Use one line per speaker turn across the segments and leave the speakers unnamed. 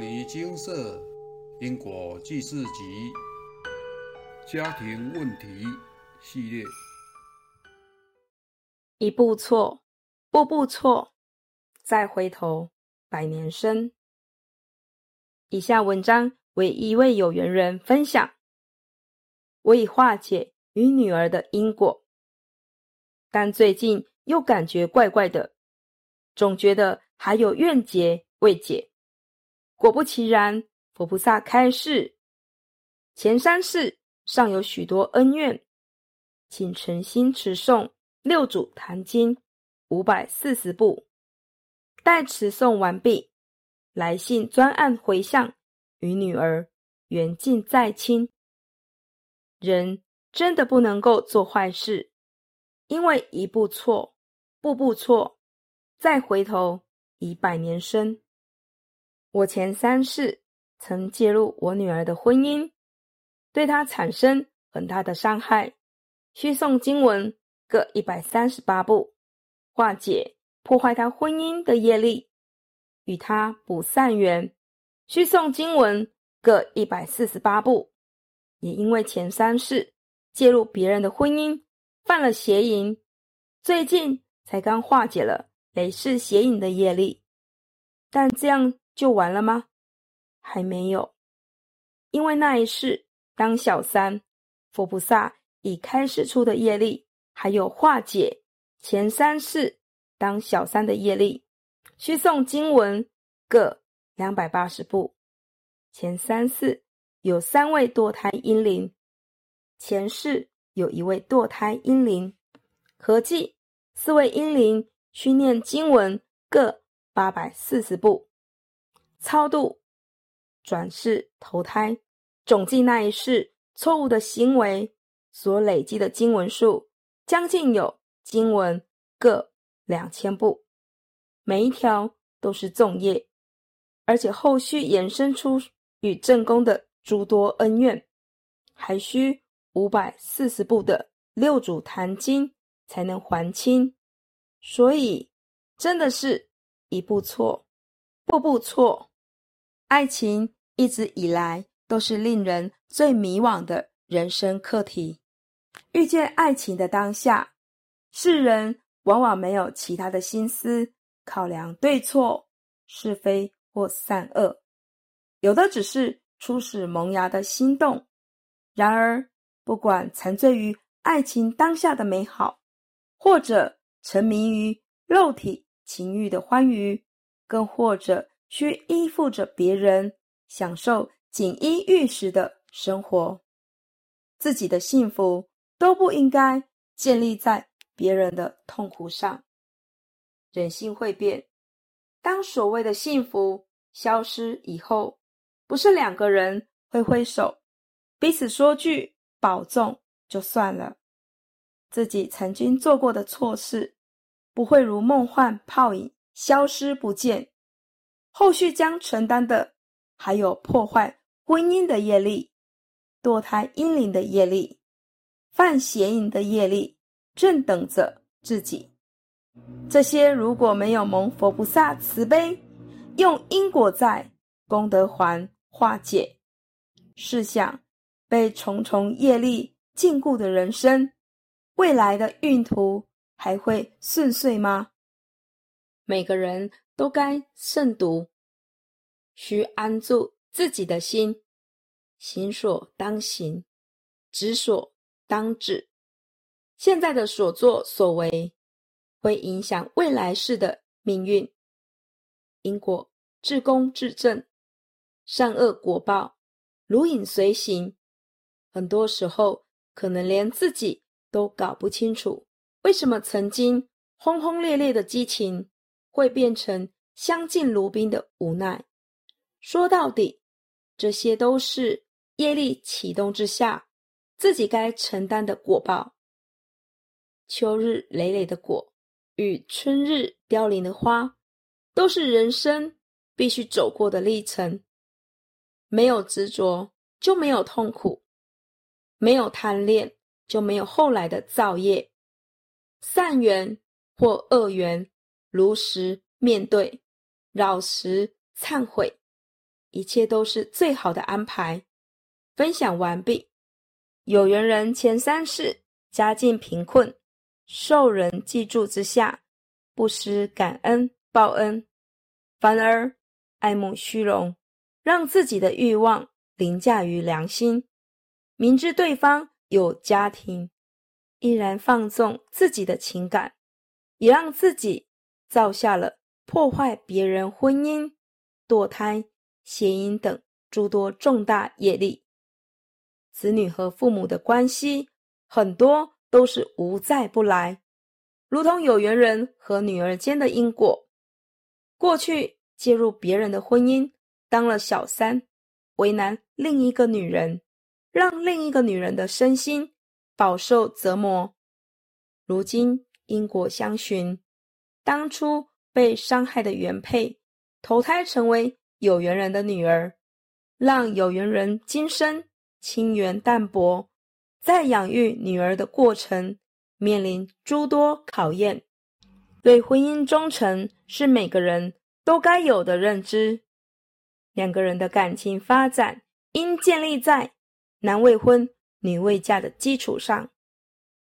尼金色因果记事集家庭问题系列，
一步错，步步错，再回头，百年身。以下文章为一位有缘人分享，我已化解与女儿的因果，但最近又感觉怪怪的，总觉得还有怨结未解。果不其然，佛菩萨开示：前三世尚有许多恩怨，请诚心持诵《六祖坛经》五百四十部。待持诵完毕，来信专案回向，与女儿缘尽再亲。人真的不能够做坏事，因为一步错，步步错，再回头，已百年身。我前三世曾介入我女儿的婚姻，对她产生很大的伤害，需诵经文各一百三十八部，化解破坏她婚姻的业力，与她补善缘，需诵经文各一百四十八部。也因为前三世介入别人的婚姻，犯了邪淫，最近才刚化解了累世邪淫的业力，但这样。就完了吗？还没有，因为那一世当小三，佛菩萨已开始出的业力，还有化解前三世当小三的业力，需诵经文各两百八十部。前三世有三位堕胎婴灵，前世有一位堕胎婴灵，合计四位婴灵需念经文各八百四十部。超度、转世、投胎，总计那一世错误的行为所累积的经文数，将近有经文各两千部，每一条都是重业，而且后续延伸出与正宫的诸多恩怨，还需五百四十部的六祖坛经才能还清，所以真的是一步错，步步错。爱情一直以来都是令人最迷惘的人生课题。遇见爱情的当下，世人往往没有其他的心思考量对错、是非或善恶，有的只是初始萌芽的心动。然而，不管沉醉于爱情当下的美好，或者沉迷于肉体情欲的欢愉，更或者。需依附着别人，享受锦衣玉食的生活，自己的幸福都不应该建立在别人的痛苦上。人性会变，当所谓的幸福消失以后，不是两个人挥挥手，彼此说句保重就算了，自己曾经做过的错事，不会如梦幻泡影消失不见。后续将承担的还有破坏婚姻的业力、堕胎阴灵的业力、犯邪淫的业力，正等着自己。这些如果没有蒙佛菩萨慈悲，用因果债、功德还化解，试想被重重业力禁锢的人生，未来的运途还会顺遂吗？每个人。都该慎独，需安住自己的心，行所当行，止所当止。现在的所作所为，会影响未来世的命运。因果自公自正，善恶果报如影随形。很多时候，可能连自己都搞不清楚，为什么曾经轰轰烈烈的激情。会变成相敬如宾的无奈。说到底，这些都是业力启动之下自己该承担的果报。秋日累累的果与春日凋零的花，都是人生必须走过的历程。没有执着，就没有痛苦；没有贪恋，就没有后来的造业。善缘或恶缘。如实面对，老实忏悔，一切都是最好的安排。分享完毕。有缘人前三世家境贫困，受人记住之下，不思感恩报恩，反而爱慕虚荣，让自己的欲望凌驾于良心。明知对方有家庭，依然放纵自己的情感，也让自己造下了破坏别人婚姻、堕胎、邪淫等诸多重大业力。子女和父母的关系很多都是无在不来，如同有缘人和女儿间的因果。过去介入别人的婚姻，当了小三，为难另一个女人。让另一个女人的身心饱受折磨。如今因果相循，当初被伤害的原配投胎成为有缘人的女儿，让有缘人今生清缘淡薄，在养育女儿的过程面临诸多考验。对婚姻忠诚是每个人都该有的认知。两个人的感情发展应建立在。男未婚，女未嫁的基础上，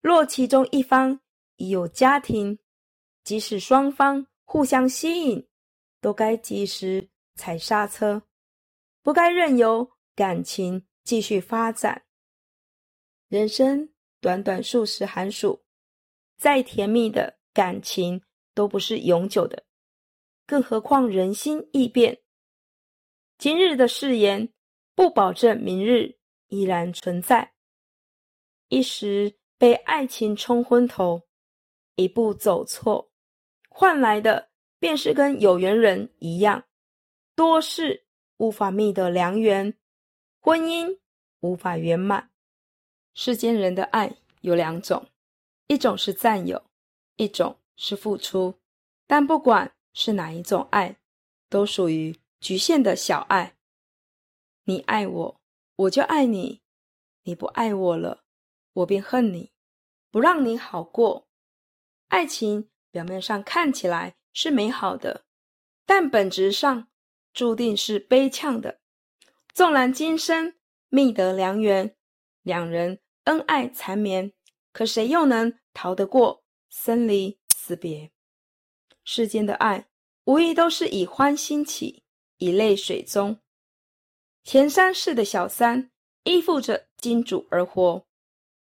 若其中一方已有家庭，即使双方互相吸引，都该及时踩刹车，不该任由感情继续发展。人生短短数十寒暑，再甜蜜的感情都不是永久的，更何况人心易变。今日的誓言，不保证明日。依然存在，一时被爱情冲昏头，一步走错，换来的便是跟有缘人一样，多事无法觅得良缘，婚姻无法圆满。世间人的爱有两种，一种是占有，一种是付出。但不管是哪一种爱，都属于局限的小爱。你爱我。我就爱你，你不爱我了，我便恨你，不让你好过。爱情表面上看起来是美好的，但本质上注定是悲呛的。纵然今生觅得良缘，两人恩爱缠绵，可谁又能逃得过生离死别？世间的爱，无疑都是以欢欣起，以泪水终。前三世的小三依附着金主而活，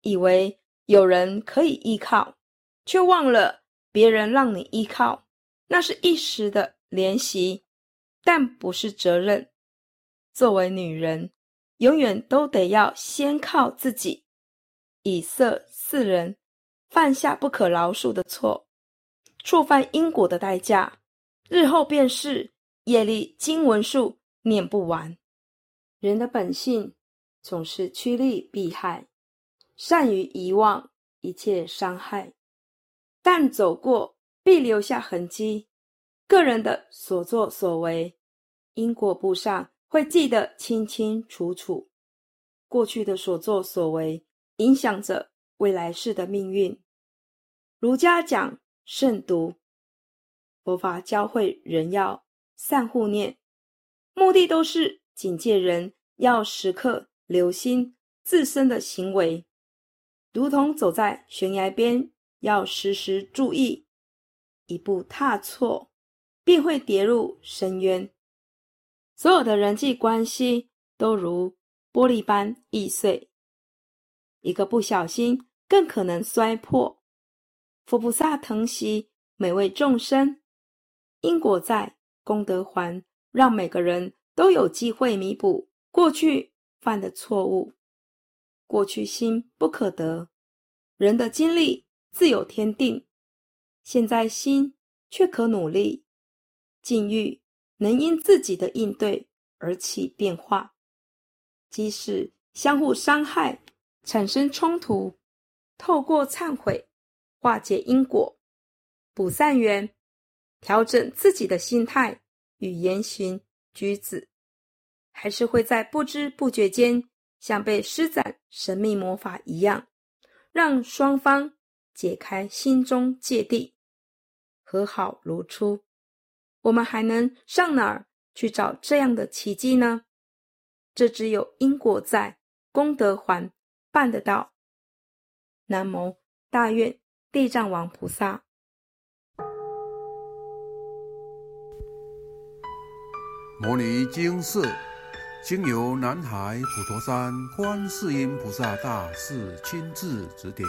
以为有人可以依靠，却忘了别人让你依靠，那是一时的怜惜，但不是责任。作为女人，永远都得要先靠自己，以色示人，犯下不可饶恕的错，触犯因果的代价，日后便是业力经文数念不完。人的本性总是趋利避害，善于遗忘一切伤害，但走过必留下痕迹。个人的所作所为，因果簿上会记得清清楚楚。过去的所作所为，影响着未来世的命运。儒家讲慎独，佛法教会人要善护念，目的都是。警戒人要时刻留心自身的行为，如同走在悬崖边，要时时注意，一步踏错，便会跌入深渊。所有的人际关系都如玻璃般易碎，一个不小心更可能摔破。佛菩萨疼惜每位众生，因果在，功德还，让每个人。都有机会弥补过去犯的错误。过去心不可得，人的经历自有天定。现在心却可努力，境遇能因自己的应对而起变化。即使相互伤害，产生冲突，透过忏悔化解因果，补善缘，调整自己的心态与言行。举止，还是会在不知不觉间，像被施展神秘魔法一样，让双方解开心中芥蒂，和好如初。我们还能上哪儿去找这样的奇迹呢？这只有因果在，功德还，办得到。南无大愿地藏王菩萨。
摩尼经寺，经由南海普陀山观世音菩萨大士亲自指点，